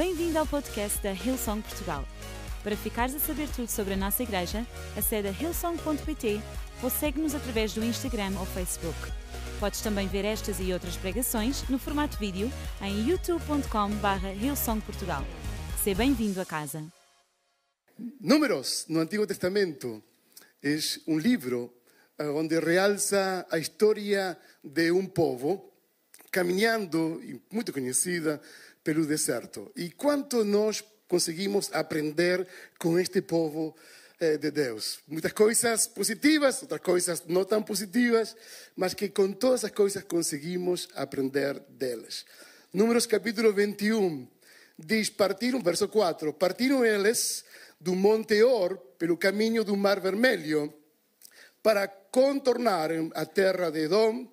Bem-vindo ao podcast da Hillsong Portugal. Para ficares a saber tudo sobre a nossa igreja, acede a hillsong.pt ou segue-nos através do Instagram ou Facebook. Podes também ver estas e outras pregações no formato vídeo em youtube.com.br hillsongportugal. Seja bem-vindo a casa. Números no Antiguo Testamento es un libro eh, donde realza a historia de un povo caminhando, muito conhecida, pelo deserto. E quanto nós conseguimos aprender com este povo eh, de Deus? Muitas coisas positivas, outras coisas não tão positivas, mas que com todas as coisas conseguimos aprender deles. Números capítulo 21 diz: partiram, verso 4: partiram eles do Monte Or pelo caminho do Mar Vermelho para contornar a terra de Edom,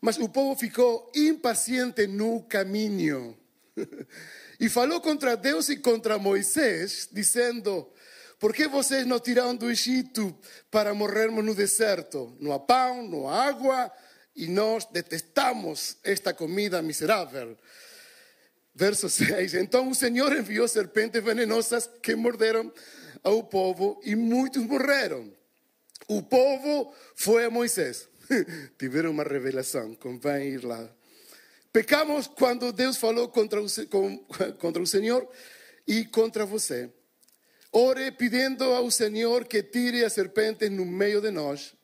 mas o povo ficou impaciente no caminho. E falou contra Deus e contra Moisés, dizendo: Por que vocês nos tiraram do Egito para morrermos no deserto? Não há pão, não há água, e nós detestamos esta comida miserável. Verso 6: Então o Senhor enviou serpentes venenosas que morderam ao povo e muitos morreram. O povo foi a Moisés. Tiveram uma revelação, convém ir lá. Pecamos quando Deus falou contra o, contra o Senhor e contra você. Ore pedindo ao Senhor que tire as serpentes no meio de nós.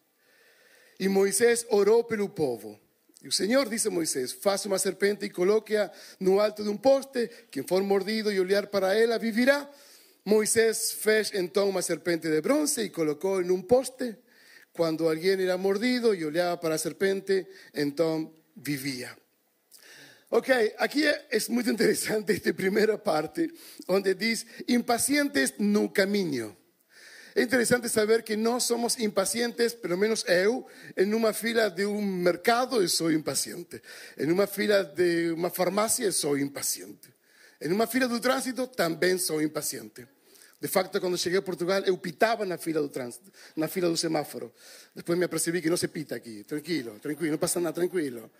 E Moisés orou pelo povo. E o Senhor disse a Moisés: Faça uma serpente e coloque-a no alto de um poste. Quem for mordido e olhar para ela vivirá. Moisés fez então uma serpente de bronze e colocou em um poste. Quando alguém era mordido e olhava para a serpente, então vivia. Ok, aquí es muy interesante esta primera parte, donde dice, impacientes no camino. Es interesante saber que no somos impacientes, pelo menos eu, en una fila de un mercado eu sou impaciente. En una fila de una farmacia eu sou impaciente. En una fila do trânsito também sou impaciente. De facto, quando cheguei a Portugal, eu pitava na fila do trânsito, na fila do semáforo. Depois me apercebi que não se pita aqui. Tranquilo, tranquilo, não passa nada, tranquilo.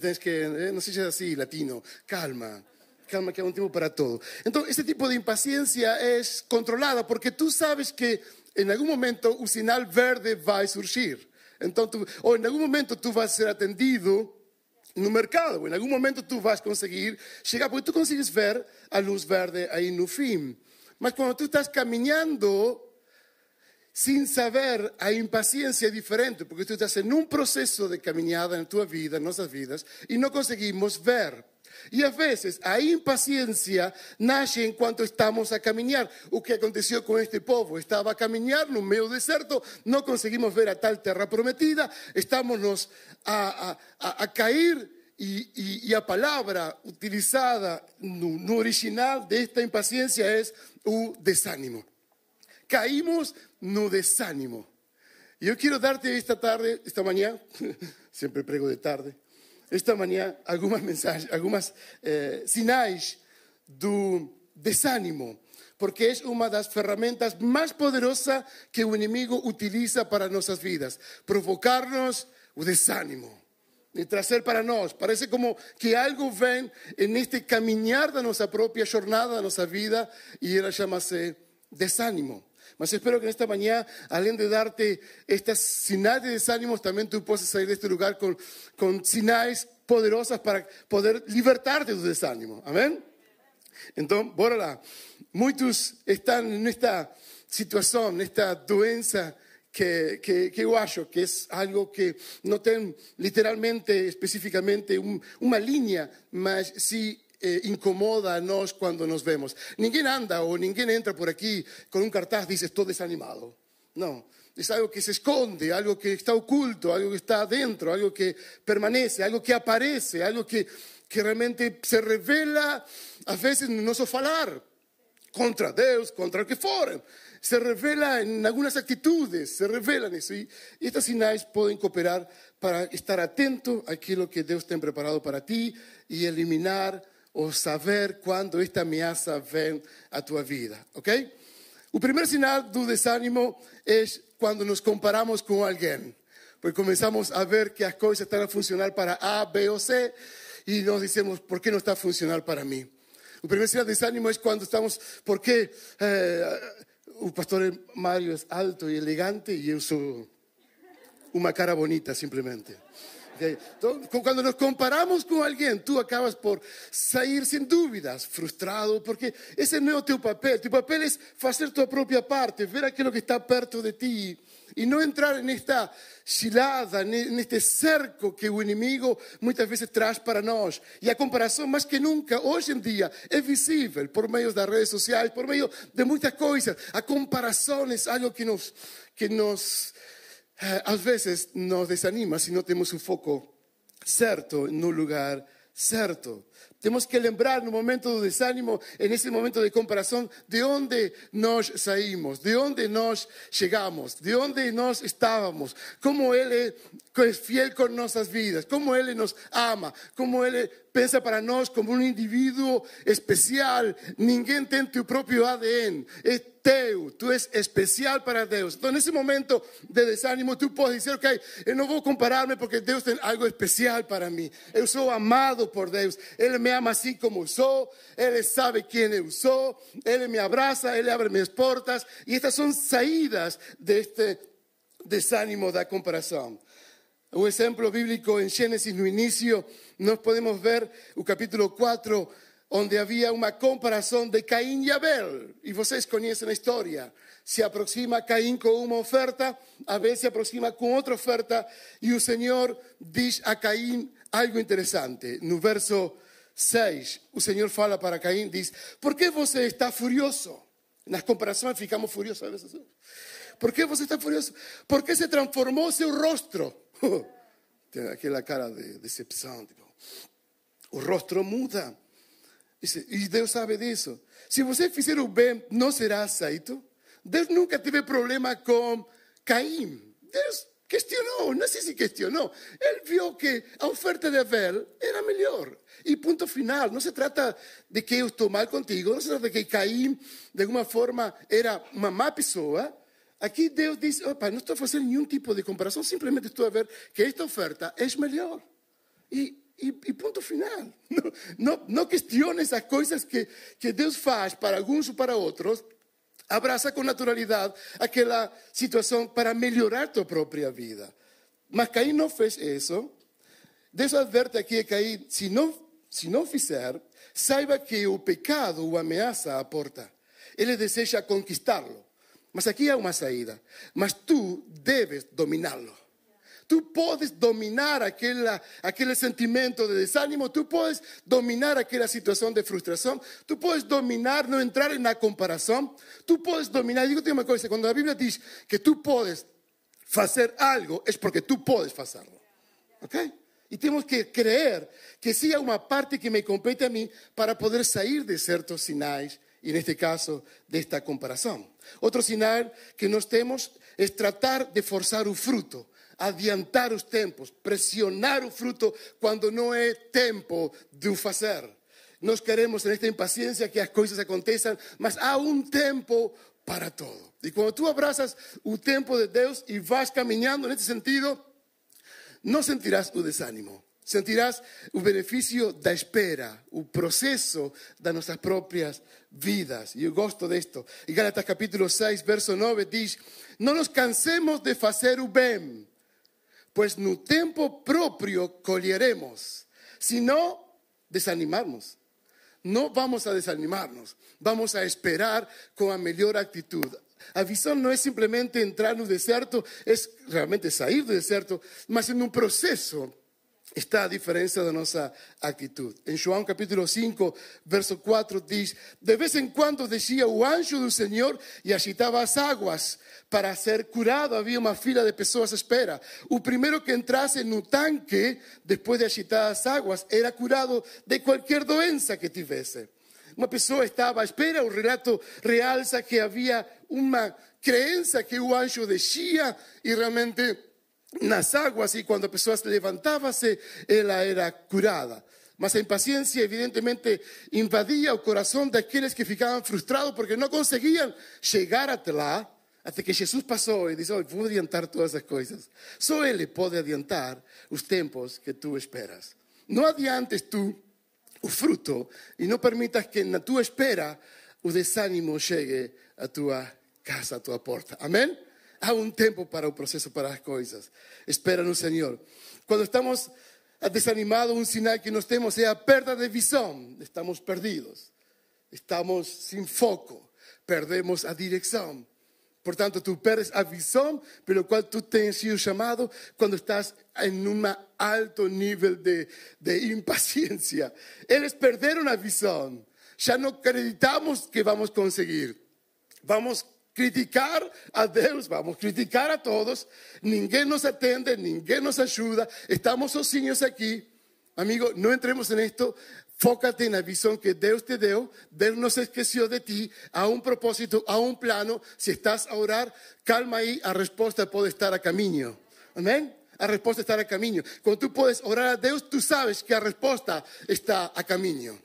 Tens que, eh, não seja assim, latino. Calma, calma que há um tempo para todo. Então, esse tipo de impaciência é controlada porque tu sabes que em algum momento o sinal verde vai surgir. Então, tu, ou em algum momento tu vais ser atendido no mercado, ou em algum momento tu vais conseguir chegar, porque tu consegues ver a luz verde aí no fim. Mas quando tu estás caminhando sin saber, a impaciencia diferente, porque tú estás en un proceso de caminhada en tu vida, en nuestras vidas, y no conseguimos ver. E às vezes a impaciência nasce enquanto estamos a caminhar. O que aconteceu com este povo? Estava a caminhar no meio deserto, não conseguimos ver a tal terra prometida, estamos a, a, a cair e, e, e, a palavra utilizada no, original desta impaciência é o desánimo. Caímos no desánimo. Y yo quiero darte esta tarde, esta mañana, siempre prego de tarde, esta mañana algunas mensajes, algunas eh, sinais desánimo, porque es una de las ferramentas más poderosas que un enemigo utiliza para nuestras vidas, provocarnos o desánimo. Y trazer para nós. Parece como que algo vem este caminhar da nossa própria jornada, da nossa vida, e ela chama-se desánimo. Mas espero que en esta mañana, além de darte estas sinais de desánimos, también tú puedas salir de este lugar con, con sinais poderosas para poder libertarte de tu desánimo. Amén? Entonces, bora lá. Muchos están en esta situación, en esta doença que, que, que eu acho que es algo que no tem literalmente, específicamente, un, uma linha, mas sí eh, incomoda a nós quando nos vemos. Ninguém anda ou ninguém entra por aqui com um cartaz diz estou desanimado. Não. Es algo que se esconde, algo que está oculto, algo que está dentro, algo que permanece, algo que aparece, algo que, que realmente se revela a veces no nosso falar contra Deus, contra o que for. Se revela en algunas actitudes, se revelan eso. Y, y estas sinais pueden cooperar para estar atento a aquilo que Deus tem preparado para ti y eliminar o saber quando esta ameaça vem à tua vida, ok? O primeiro sinal do desânimo é quando nos comparamos com alguém, porque começamos a ver que as coisas estão a funcionar para A, B ou C e nós dizemos, por que não está a funcionar para mim? O primeiro sinal de desânimo é quando estamos, porque eh, o pastor Mário é alto e elegante eu sou uma cara bonita, simplesmente. Quando nos comparamos com alguém, tu acabas por sair sem dúvidas frustrado, porque esse não é o teu papel. Teu papel é fazer tua própria parte, ver aquilo que está perto de ti e não entrar nesta cilada, neste cerco que o inimigo muitas vezes traz para nós. E a comparação, mais que nunca, hoje em dia, é visível por meio das redes sociais, por meio de muitas coisas. A comparação é algo que nos, que nos eh, às vezes nos desanima se não temos o foco certo no lugar certo. Temos que lembrar no momento do desânimo, nesse momento de comparação, de onde nós saímos, de onde nós chegamos, de onde nós estávamos, como Ele é fiel com nossas vidas, como Ele nos ama, como Ele pensa para nós como um indivíduo especial. Ninguém tem teu próprio ADN. É teu, tu és especial para Deus. Então, nesse momento de desânimo, tu podes dizer, ok, eu não vou comparar-me porque Deus tem algo especial para mim. Eu sou amado por Deus. Ele me ama assim como sou. Ele sabe eu sou. Ele me abraça, Ele abre minhas portas. E estas são saídas deste desânimo da comparação. O exemplo bíblico em Gênesis no início, nós podemos ver o capítulo 4, onde havia uma comparação de Caim e Abel. E vocês conhecem a história. Se aproxima Caim com uma oferta, Abel se aproxima com outra oferta, e o Senhor diz a Caim algo interessante. No verso 6, o Senhor fala para Caim, diz, por que você está furioso? Nas comparações ficamos furiosos a vezes. Por que você está furioso? Porque se transformou seu rosto. Tem aquela cara de decepção. Tipo, o rosto muda. E Deus sabe disso. Se você fizer o bem, não será aceito. Deus nunca teve problema com Caim. Deus questionou, não sei se questionou. Ele viu que a oferta de Abel era melhor. E ponto final. Não se trata de que eu estou mal contigo, não se trata de que Caim, de alguma forma, era uma má pessoa. Aqui Deus diz: opa, não estou fazendo nenhum tipo de comparação, simplesmente estou a ver que esta oferta é melhor. E, e, e ponto final. Não, não, não coisas que, que Deus faz para alguns ou para outros. Abraça com naturalidade aquela situação para melhorar tua própria vida. Mas Caim não fez isso. Deus adverte aqui Caim: se não, se não fizer, saiba que o pecado o ameaça à porta. Ele deseja conquistá-lo. Mas aqui há uma saída. Mas tu deves dominá-lo. Tu podes dominar aquela, aquele sentimento de desânimo, tu podes dominar aquela situação de frustração, tu podes dominar, não entrar na comparação, tu podes dominar. Digo-te uma coisa: quando a Bíblia diz que tu podes fazer algo, é porque tu podes fazê-lo. Ok? E temos que crer que sim há uma parte que me compete a mim para poder sair de certos sinais e, neste caso, desta comparação. Outro sinal que nós temos é tratar de forçar o fruto, adiantar os tempos, pressionar o fruto quando não é tempo de o fazer. Nós queremos, nesta impaciência, que as coisas aconteçam, mas há um tempo para todo. E quando tu abraças o tempo de Deus e vas caminhando nesse sentido, não sentirás o desânimo. Sentirás o benefício da espera, o processo das nossas próprias vidas. E eu gosto disto. Em Gálatas capítulo 6, verso 9 diz: Não nos cansemos de fazer o bem, pois no tempo próprio colheremos. Se não, desanimarmos. Não vamos a desanimarnos, vamos a esperar com a melhor atitude. A visão não é simplesmente entrar no deserto, é realmente sair do deserto, mas em um processo está a diferença da nossa atitude. Em João capítulo 5, verso 4 diz: De vez em quando descia o anjo do Senhor e agitava as águas. Para ser curado havia uma fila de pessoas à espera. O primeiro que entrasse no tanque, depois de agitar as águas, era curado de qualquer doença que tivesse. Uma pessoa estava à espera, o relato realça que havia uma crença que o anjo descia e realmente nas águas e quando a pessoa se levantava-se, ela era curada. Mas a impaciência, evidentemente, invadia o coração daqueles que ficavam frustrados porque não conseguiam chegar até lá, até que Jesus passou e disse: oh, Vou adiantar todas as coisas. Só Ele pode adiantar os tempos que tu esperas. Não adiantes tu o fruto e não permitas que na tua espera o desânimo chegue à tua casa, à tua porta. Amém? Há um tempo para o processo, para as coisas. Espera no Senhor. Quando estamos desanimados, um sinal que nós temos é a perda de visão. Estamos perdidos. Estamos sem foco. Perdemos a direção. Portanto, tu perdes a visão pelo qual tu tens sido chamado quando estás em um alto nível de, de impaciência. Eles perderam a visão. Já não acreditamos que vamos conseguir. Vamos criticar a Deus, vamos criticar a todos. Ninguém nos atende, ninguém nos ajuda. Estamos sozinhos aqui. Amigo, não entremos en esto. Fócate en la visión que Dios te dio. Dios no se esqueció de ti. A un propósito, a un plano. Si estás a orar, calma ahí. A respuesta puede estar a camino. Amén. A respuesta estar a camino. Cuando tú puedes orar a Dios, tú sabes que la respuesta está a camino.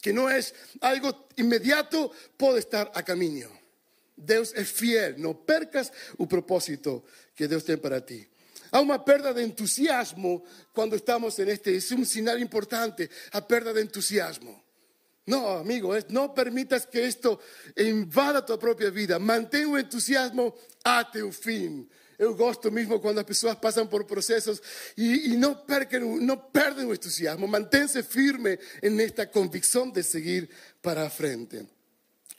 Que no es algo inmediato, puede estar a camino. Dios es fiel. No percas el propósito que Dios tiene para ti. Hay una pérdida de entusiasmo cuando estamos en este. Es un señal importante, a pérdida de entusiasmo. No, amigo, no permitas que esto invada tu propia vida. Mantén o entusiasmo até o fim. Eu gosto mesmo quando as pessoas passam por processos e, e não, percam, não o entusiasmo. Mantém-se firme nesta convicção de seguir para frente.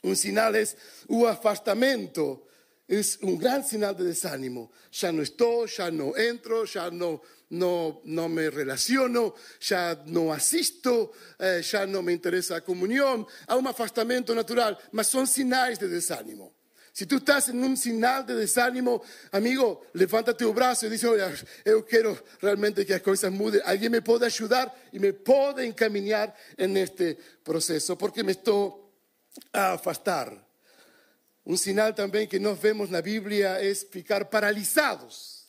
Um sinal é o afastamento es un gran señal de desánimo. Ya no estoy, ya no entro, ya no, no, no me relaciono, ya no asisto, eh, ya no me interesa la comunión. Hay un afastamiento natural, mas son sinais de desánimo. Si tú estás en un sinal de desánimo, amigo, levántate tu brazo y dice, oye, yo quiero realmente que las cosas muden. Alguien me puede ayudar y me puede encaminar en este proceso porque me estoy a afastar. Un sinal también que nos vemos en la Biblia es ficar paralizados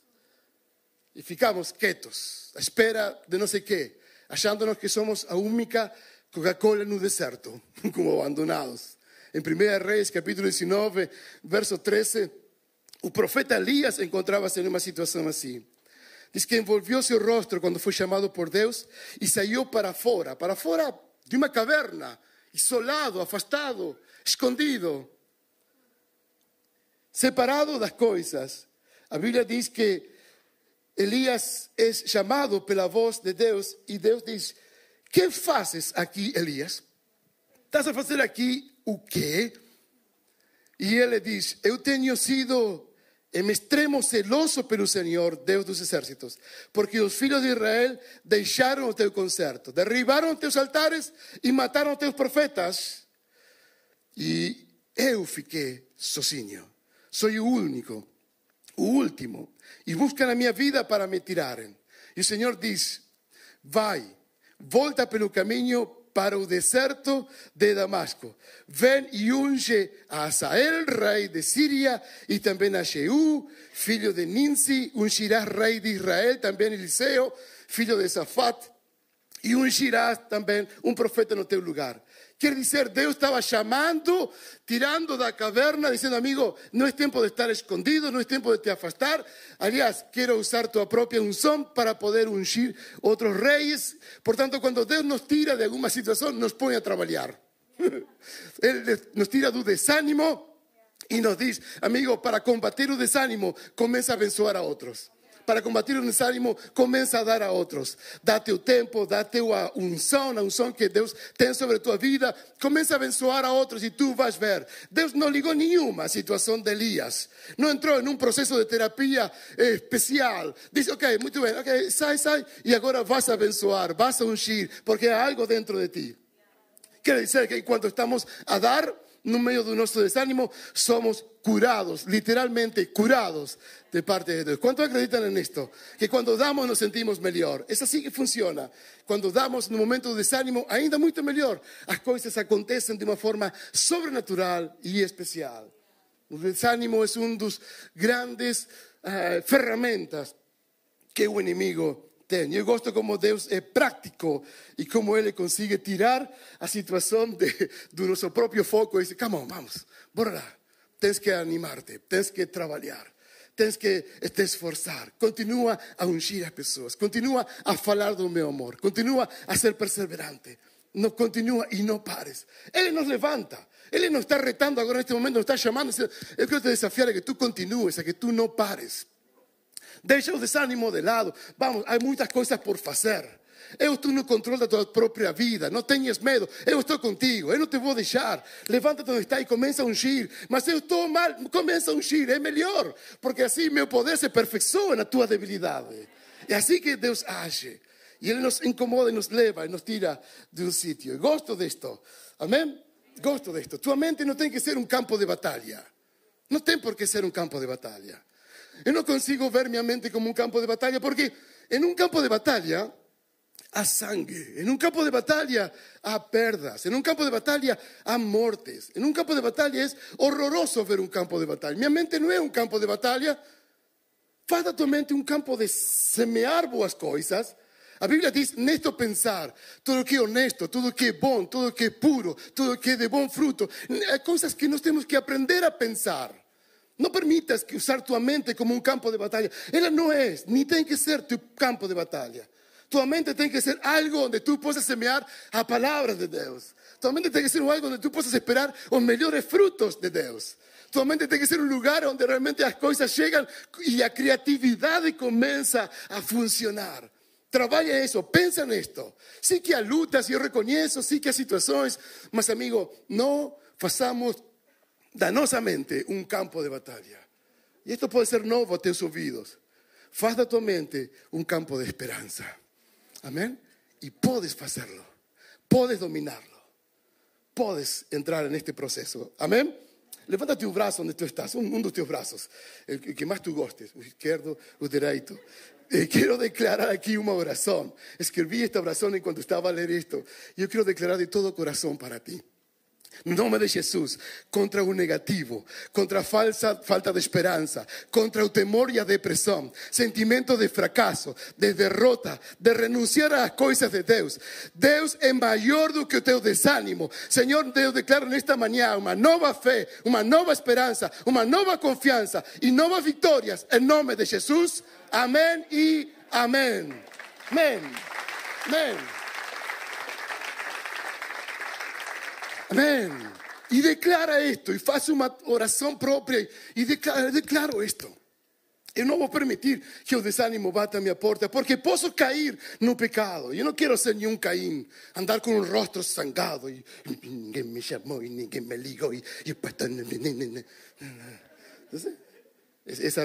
y ficamos quietos, a espera de no sé qué, achándonos que somos a única Coca-Cola en un desierto, como abandonados. En 1 Reyes, capítulo 19, verso 13, el profeta Elías encontraba-se en una situación así. Dice que envolvió su rostro cuando fue llamado por Dios y salió para afuera, para afuera de una caverna, isolado, afastado, escondido separado das coisas. A Bíblia diz que Elias é chamado pela voz de Deus e Deus diz: Que fazes aqui, Elias? Estás a fazer aqui o quê? E ele diz: Eu tenho sido em extremo celoso pelo Senhor, Deus dos exércitos, porque os filhos de Israel deixaram o teu concerto, derribaram teus altares e mataram teus profetas. E eu fiquei sozinho. Soy único, último, y buscan a mi vida para me tiraren. Y el Señor dice, vai, volta pelo caminho para o deserto de Damasco. Ven y unge a Asael, rey de Siria, y también a Jehu, filho de Ninsi, ungirás rey de Israel, también Eliseo, filho de Safat, y ungirás también un profeta en teu lugar. Quiere decir, Dios estaba llamando, tirando de la caverna, diciendo, amigo, no es tiempo de estar escondido, no es tiempo de te afastar. Aliás, quiero usar tu propia unción para poder ungir otros reyes. Por tanto, cuando Dios nos tira de alguna situación, nos pone a trabajar. Él nos tira de desánimo y nos dice, amigo, para combatir el desánimo, comienza a abençoar a otros para combatir o desánimo, começa a dar a outros. Dá teu tempo, dá tua unção, a unção que Deus tem sobre tua vida. Começa a abençoar a outros e tu vais ver. Deus não ligou nenhuma situação de Elias. Não entrou em um processo de terapia especial. Disse, ok, muito bem, ok, sai, sai. E agora vas a abençoar, vas a ungir, porque há algo dentro de ti. Quer dizer que quando estamos a dar, no meio do nosso desánimo, somos curados, literalmente curados de parte de Dios. ¿Cuántos acreditan en esto? Que cuando damos nos sentimos mejor. Es así que funciona. Cuando damos en un momento de desánimo, ainda mucho mejor. Las cosas acontecen de una forma sobrenatural y especial. El desánimo es una de las grandes uh, ferramentas que el enemigo tiene. Yo gosto como Dios es práctico y como Él consigue tirar a situación de, de nuestro propio foco y dice, come on, vamos, bora Tens que animarte, tens que trabalhar, tens que te esforçar. Continua a ungir as pessoas, continua a falar do meu amor, continua a ser perseverante. nos continúa y no pares. Él nos levanta. Él nos está retando agora en este momento, nos está llamando. Yo quiero te desafiar a que tú continúes, a que tú no pares. Deixa o desánimo de lado. Vamos, hay muchas cosas por hacer. Eu estou no controle da tua própria vida. Não tenhas medo. Eu estou contigo. Eu não te vou deixar. Levanta-te onde está e começa a ungir. Mas eu estou mal. Começa a ungir. É melhor. Porque assim meu poder se aperfeiçoa na tua debilidade. É assim que Deus age. E Ele nos incomoda e nos leva e nos tira de um sítio. Gosto disto. Amém? Gosto disto. Tua mente não tem que ser um campo de batalha. Não tem por que ser um campo de batalha. Eu não consigo ver minha mente como um campo de batalha porque em um campo de batalha a sangre. En un campo de batalla a perdas. En un campo de batalla a mortes. En un campo de batalla es horroroso ver un campo de batalla. Mi mente no es un campo de batalla. Faz tu mente un campo de semear boas coisas. A Bíblia diz, nesto pensar, tudo que honesto, tudo que é bom, tudo que puro, tudo que de bom fruto. Coisas que nós temos que aprender a pensar. Não permitas que usar tua mente como um campo de batalha. Ela não é, nem tem que ser tu campo de batalha. Tu mente tem que ser algo onde tu possas semear a palavra de Deus. Tu mente tem que ser algo onde tu possas esperar os melhores frutos de Deus. Tu mente tem que ser um lugar onde realmente as coisas chegam e a criatividade começa a funcionar. Trabalha isso, pensa nisto. Sim que há lutas, eu reconheço, sim que há situações, mas amigo, não façamos da nossa mente um campo de batalha. E isto pode ser novo a teus ouvidos. Faz da tua mente um campo de esperança. Amén. Y puedes hacerlo. Puedes dominarlo. Puedes entrar en este proceso. Amén. Levanta tu brazo donde tú estás, un, de tus brazos, el que más tú gostes, el izquierdo, el derecho. Eh, quiero declarar aquí una oración. Escribí esta oración en cuando estaba a leer esto. Yo quiero declarar de todo corazón para ti. No nome de Jesús, contra o negativo, contra a falsa falta de esperança, contra o temor e a depressão, sentimento de fracasso, de derrota, de renunciar às coisas de Deus. Deus é maior do que o teu desânimo. Senhor, Deus declara nesta manhã uma nova fé, uma nova esperança, uma nova confiança e novas vitórias em nome de Jesus. Amém e amém. Amém. Amém. Amén. Y declara esto, y hace una oración propia, y declara, declaro esto. Eu não vou permitir que o desânimo bata a minha porta, porque posso cair no pecado. Eu não quero ser nenhum Caim, andar com um rosto sangado e ninguém me chamou e ninguém me ligou. E, e...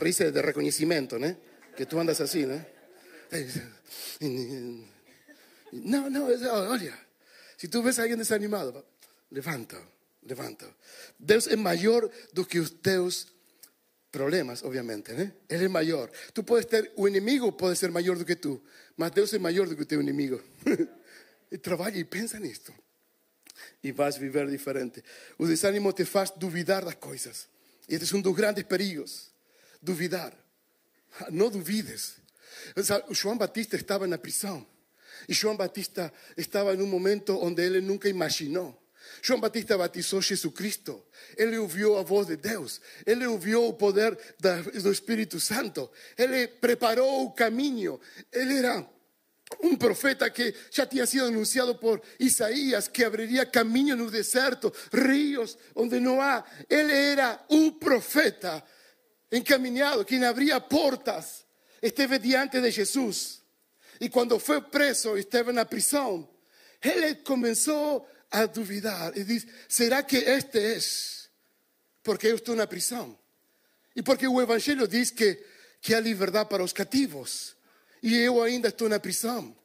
Risa de reconhecimento, né? Que tu andas assim, né? Não, não, olha, se tu vês alguém desanimado, levanta, levanta. Deus é maior do que os teus problemas, obviamente, né? Ele é maior. Tu podes ter, o inimigo pode ser maior do que tu, mas Deus é maior do que o teu inimigo. e trabalha e pensa nisto. E vais viver diferente. O desânimo te faz duvidar das coisas. E este é um dos grandes perigos. Duvidar. Não duvides. O João Batista estava na prisão. E João Batista estava em um momento onde ele nunca imaginou João Batista batizou Jesucristo. Ele ouviu a voz de Deus. Ele ouviu o poder do Espírito Santo. Ele preparou o caminho. Ele era um profeta que já tinha sido anunciado por Isaías, que abriria caminho no deserto, rios onde não há. Ele era um profeta encaminhado, quem abria portas. Esteve diante de Jesus. E quando foi preso, esteve na prisão. Ele começou a duvidar e diz: será que este é? Porque eu estou na prisão. E porque o Evangelho diz que, que há liberdade para os cativos. E eu ainda estou na prisão.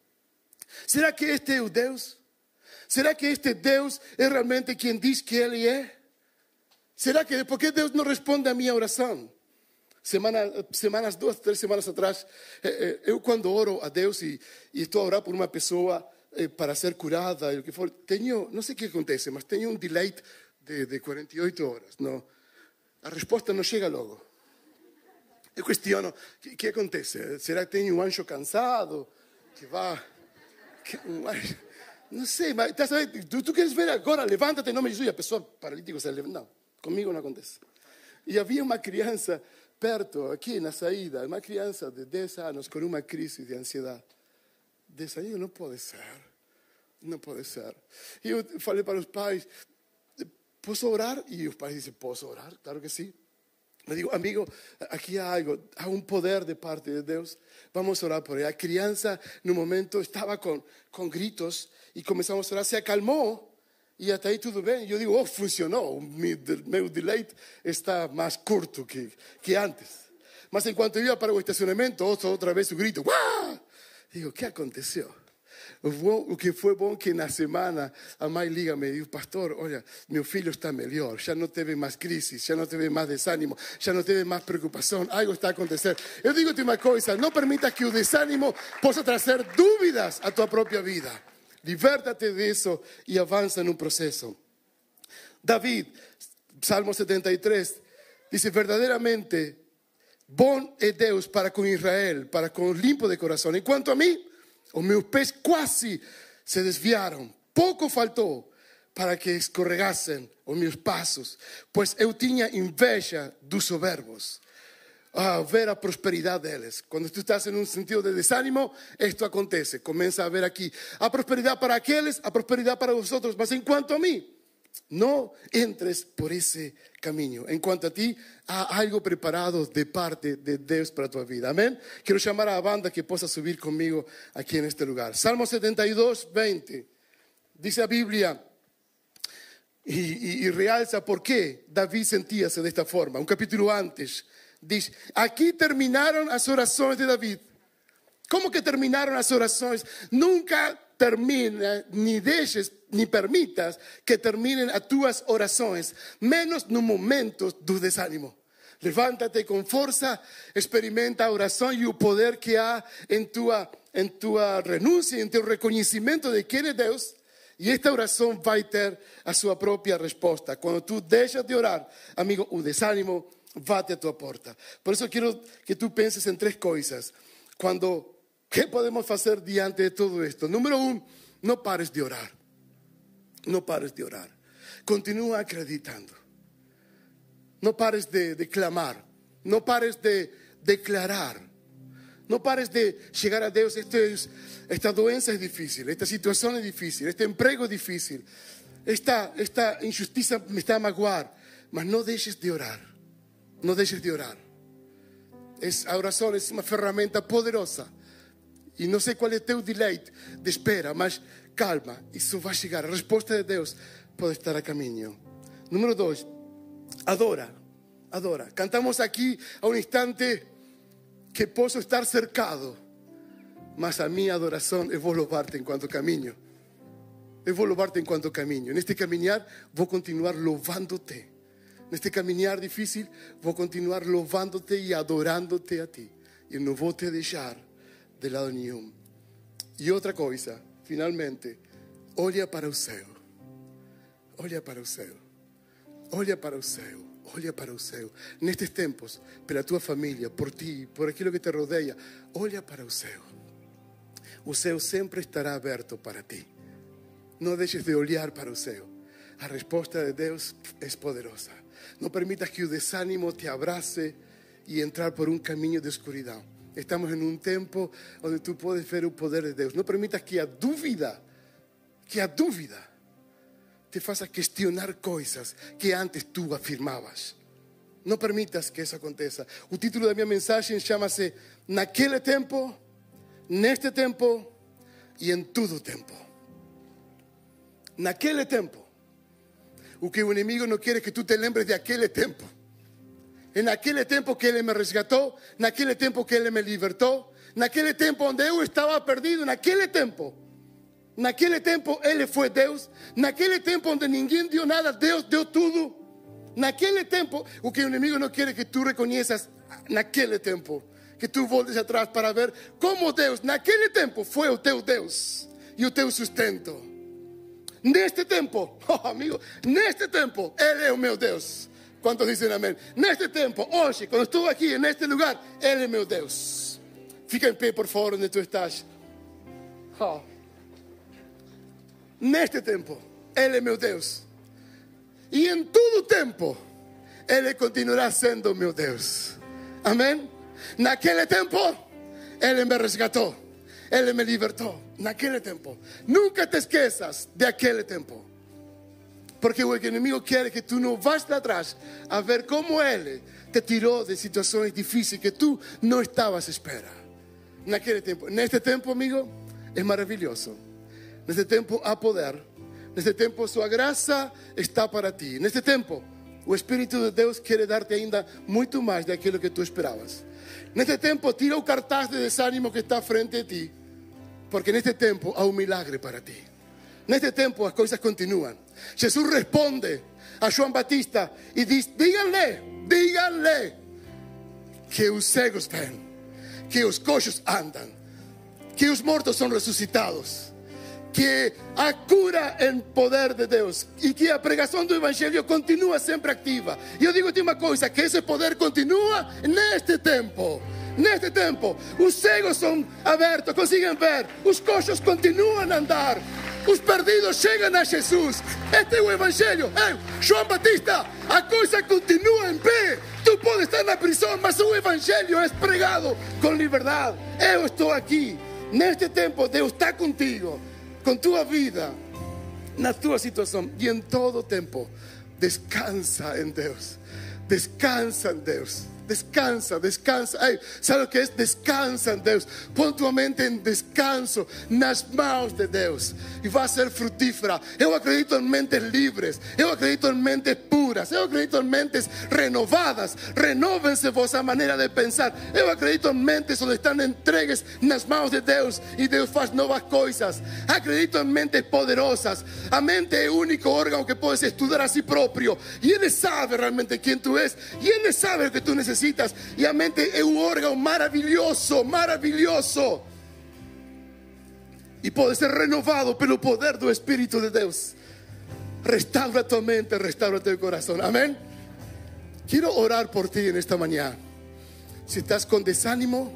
Será que este é o Deus? Será que este Deus é realmente quem diz que Ele é? Será que, por que Deus não responde a minha oração? Semana, semanas, duas, três semanas atrás, eh, eh, eu quando oro a Deus e, e estou a orar por uma pessoa, eh, para ser curada o que for. Tenho, não sei o que acontece, mas tenho um delay de, de 48 horas. Não, a resposta não chega logo. Eu questiono, o que, que, acontece? Será que tenho um anjo cansado que vai... Que, um anjo, não sei, mas tá sabendo, tu, tu, queres ver agora, levanta-te em nome de Jesus, e a pessoa paralítica se levanta. Não, comigo não acontece. E havia uma criança perto, aqui na saída, uma criança de 10 anos com uma crise de ansiedade. Desayuno no puede ser. não pode ser. E eu falei para os pais, posso orar? E os pais dizem, posso orar? Claro que sim. Me digo, amigo, aqui há algo, há um poder de parte de Deus. Vamos orar por ele. A criança, no momento, estava com, com gritos e começamos a orar, se acalmou. E até aí tudo bem. Eu digo, oh, funcionou. Meu, meu deleite está mais curto que, que antes. Mas enquanto ia para o estacionamento, outra vez o grito, ¡Uah! Digo, o que aconteceu? O que foi bom que na semana a mãe liga me diz, pastor, olha, meu filho está melhor, já não teve mais crise, já não teve mais desânimo, já não teve mais preocupação, algo está acontecendo. Eu digo-te uma coisa, não permita que o desânimo possa trazer dúvidas à tua própria vida. Liberta-te disso e avança num processo. David, Salmo 73, diz verdadeiramente, bom é Deus para com Israel, para com limpo de coração. Enquanto a mim, os meus pés quase se desviaram. Pouco faltou para que escorregassem os meus passos, pois eu tinha inveja dos soberbos. A ver a prosperidade deles. Quando tu estás em um sentido de desânimo, isto acontece. Começa a ver aqui a prosperidade para aqueles, a prosperidade para os outros. Mas enquanto a mim, não entres por esse caminho. Enquanto a ti, há algo preparado de parte de Deus para a tua vida. Amém? Quero chamar a banda que possa subir comigo aqui neste lugar. Salmo 72, 20. Diz a Bíblia, e, e, e realça por que Davi sentia-se desta forma. Um capítulo antes, diz: Aqui terminaram as orações de David. Como que terminaram as orações? Nunca termina, ni deixes, ni permitas que terminen as tuas orações, menos no momento do desánimo. Levántate com força, experimenta a oração e o poder que há em tua, em tua renúncia, em teu reconhecimento de quem é Deus. E esta oração vai ter a sua própria resposta. Quando tu deixas de orar, amigo, o desânimo bate a tua porta. Por isso quero que tu penses em três coisas. Quando ¿Qué podemos hacer diante de todo esto? Número uno, no pares de orar. No pares de orar. Continúa acreditando. No pares de, clamar. No pares de declarar. No pares de llegar a Dios. esta doença es difícil. Esta situación es difícil. Este empleo es difícil. Esta, esta injusticia me está a magoar. Mas no dejes de orar. No dejes de orar. Es, oración es una herramienta poderosa e não sei qual é o teu deleite de espera, mas calma, isso vai chegar. A resposta de Deus pode estar a caminho. Número dois, adora, adora. Cantamos aqui a um instante que posso estar cercado, mas a minha adoração eu vou louvar-te enquanto caminho. Eu vou louvar-te enquanto caminho. Neste caminhar, vou continuar louvando-te. Neste caminhar difícil, vou continuar louvando-te e adorando-te a ti. E não vou te deixar de lado nenhum. E outra coisa, finalmente, olha para o céu. Olha para o céu. Olha para o céu. Olha para o céu. Nestes tempos, pela tua família, por ti, por aquilo que te rodeia, olha para o céu. O céu sempre estará aberto para ti. Não deixes de olhar para o céu. A resposta de Deus é poderosa. Não permitas que o desânimo te abrace e entrar por um caminho de escuridão. Estamos en un tiempo donde tú puedes ver el poder de Dios. No permitas que a dúvida, que a dúvida te faça cuestionar cosas que antes tú afirmabas. No permitas que eso aconteça. O título da minha mensagem chama-se Naquele tempo, neste tempo e em todo tempo. Naquele tempo. O que o inimigo não quer é que tu te lembres de aquele tempo. En aquel tiempo que Él me rescató, en aquel tiempo que Él me libertó, en aquel tiempo donde yo estaba perdido, en aquel tiempo. En aquel tiempo Él fue Dios. En aquel tiempo donde ninguém dio nada, Dios dio todo. En aquel tiempo, o que el enemigo no quiere que tú reconozcas, en aquel tiempo, que tú voltes atrás para ver cómo Dios, en aquel tiempo, fue o teu Deus y o teu sustento. Neste tempo, oh amigo, neste tempo, Ele é o meu Deus. ¿Cuántos dicen amén? Neste tempo, hoje, quando estou aqui, neste lugar, Ele é meu Deus. Fica em pé, por favor, onde tu estás. Oh. Neste tempo, Ele é meu Deus. E em todo tempo, Ele continuará sendo meu Deus. Amém? Naquele tempo, Ele me resgatou. Ele me libertou naquele tempo. Nunca te esqueças de aquele tempo. Porque o inimigo quer que tu não vás para trás a ver como ele te tirou de situações difíceis que tu não estavas à espera. Naquele tempo. Neste tempo, amigo, é maravilhoso. Neste tempo há poder. Neste tempo sua graça está para ti. Neste tempo, o Espírito de Deus quer dar-te ainda muito mais daquilo que tu esperavas. Neste tempo, tira o cartaz de desânimo que está frente a ti. Porque neste tempo há um milagre para ti. Neste tempo as coisas continuam. Jesus responde a João Batista e diz: Díganle, díganle que os cegos ven, que os coxos andam, que os mortos são ressuscitados, que há cura em poder de Deus e que a pregação do Evangelho continua sempre ativa. E eu digo-te uma coisa: que esse poder continua neste tempo. Neste tempo, os cegos são abertos, conseguem ver, os coxos continuam a andar, os perdidos chegam a Jesus. Este é o Evangelho. Ei, João Batista, a coisa continua em pé. Tu podes estar na prisão, mas o Evangelho é pregado com liberdade. Eu estou aqui. Neste tempo, Deus está contigo, com tua vida, na tua situação e em todo tempo. Descansa em Deus. Descansa em Deus. Descansa, descansa. Ei, sabe o que é? Descansa em Deus. Põe tua mente em descanso nas mãos de Deus e vai ser frutífera. Eu acredito em mentes livres. Eu acredito em mentes puras. Eu acredito em mentes renovadas. Renovem-se vossa maneira de pensar. Eu acredito em mentes onde estão entregues nas mãos de Deus e Deus faz novas coisas. Acredito em mentes poderosas. A mente é o único órgão que puedes estudar a si próprio e Ele sabe realmente quem tu és e Ele sabe o que tu necessitas. E a mente é um órgão maravilhoso, maravilhoso. E pode ser renovado pelo poder do Espírito de Deus. Restaura tu mente, restaura teu coração. Amém? Quero orar por ti nesta manhã. Se estás com desânimo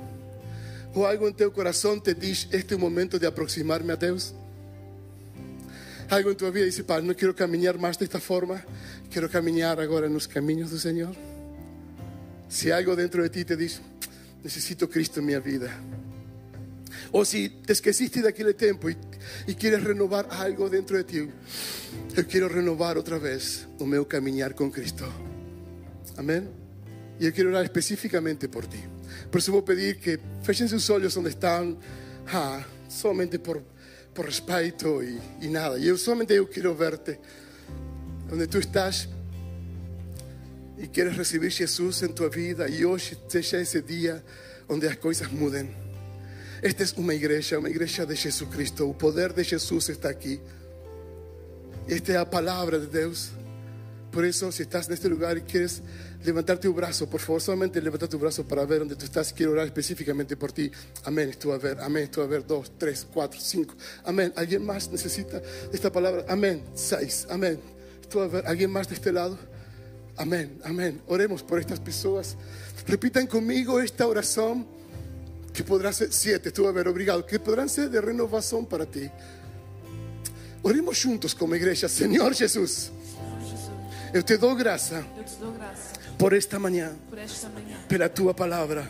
ou algo em teu coração te diz: Este o momento de aproximar-me a Deus. Algo em tua vida diz: Pai, não quero caminhar mais desta forma. Quero caminhar agora nos caminhos do Senhor. Se algo dentro de ti te diz, necesito Cristo en mi vida. O si te esqueciste de aquel tiempo y, y quieres renovar algo dentro de ti, yo quiero renovar otra vez o meu caminar con Cristo. Amén. Y yo quiero orar específicamente por ti. Por eso voy a pedir que fechen sus ojos donde están, ah, solamente por, por respeto y, y nada. Yo solamente yo quiero verte donde tú estás e queres receber Jesus em tua vida e hoje seja esse dia onde as coisas mudem. Esta é uma igreja, uma igreja de Jesus Cristo. O poder de Jesus está aqui. Esta é a palavra de Deus. Por isso, se estás neste lugar e queres levantar teu braço, por favor, somente levanta teu braço para ver onde tu estás. Quero orar especificamente por ti. Amém. Estou a ver, amém. Estou a ver. Dois, três, quatro, cinco. Amém. Alguém mais necessita desta palavra? Amém. Seis. Amém. Estou a ver. Alguém mais deste lado? Amén, amén. Oremos por estas pessoas. Repitan conmigo esta oração que poderá ser siete, estuve a ver, obrigado, que poderão ser de renovação para ti. Oremos juntos como igreja, Senhor Jesus. Eu te dou graça por esta manhã, pela tua palavra.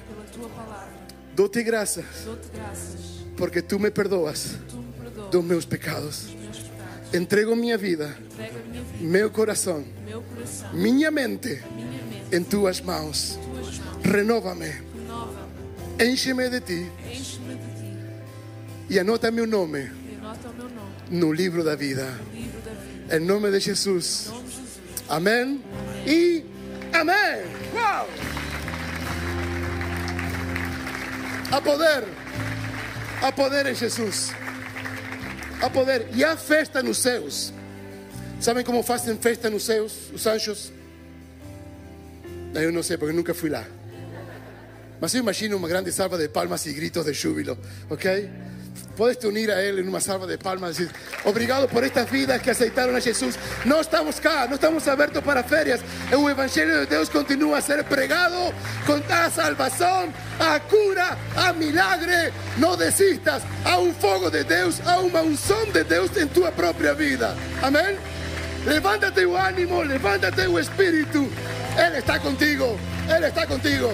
Dou-te porque tu me perdoas dos meus pecados. Entrego minha vida, meu coração, minha mente em tuas mãos. Renova-me, enche-me de ti enche-me de ti e anota meu nome anota o meu nome no livro da vida. no livro da vida. Em nome de Jesus. Nome de Jesus. Amém e amém. Uau! A poder, a poder em Jesus. A poder. E há festa nos céus. Sabem como fazem festa nos céus, os anjos? Eu não sei, porque nunca fui lá. Mas eu imagino uma grande salva de palmas e gritos de júbilo, ok? Puedes te unir a Él en una salva de palmas y decir, obrigado por estas vidas que aceitaron a Jesús. No estamos acá, no estamos abiertos para ferias. El Evangelio de Dios continúa a ser pregado con a salvación, a cura, a milagre. No desistas, a un fuego de Dios, a una unción de Dios en tu propia vida. Amén. Levántate tu ánimo, levántate tu espíritu. Él está contigo, Él está contigo.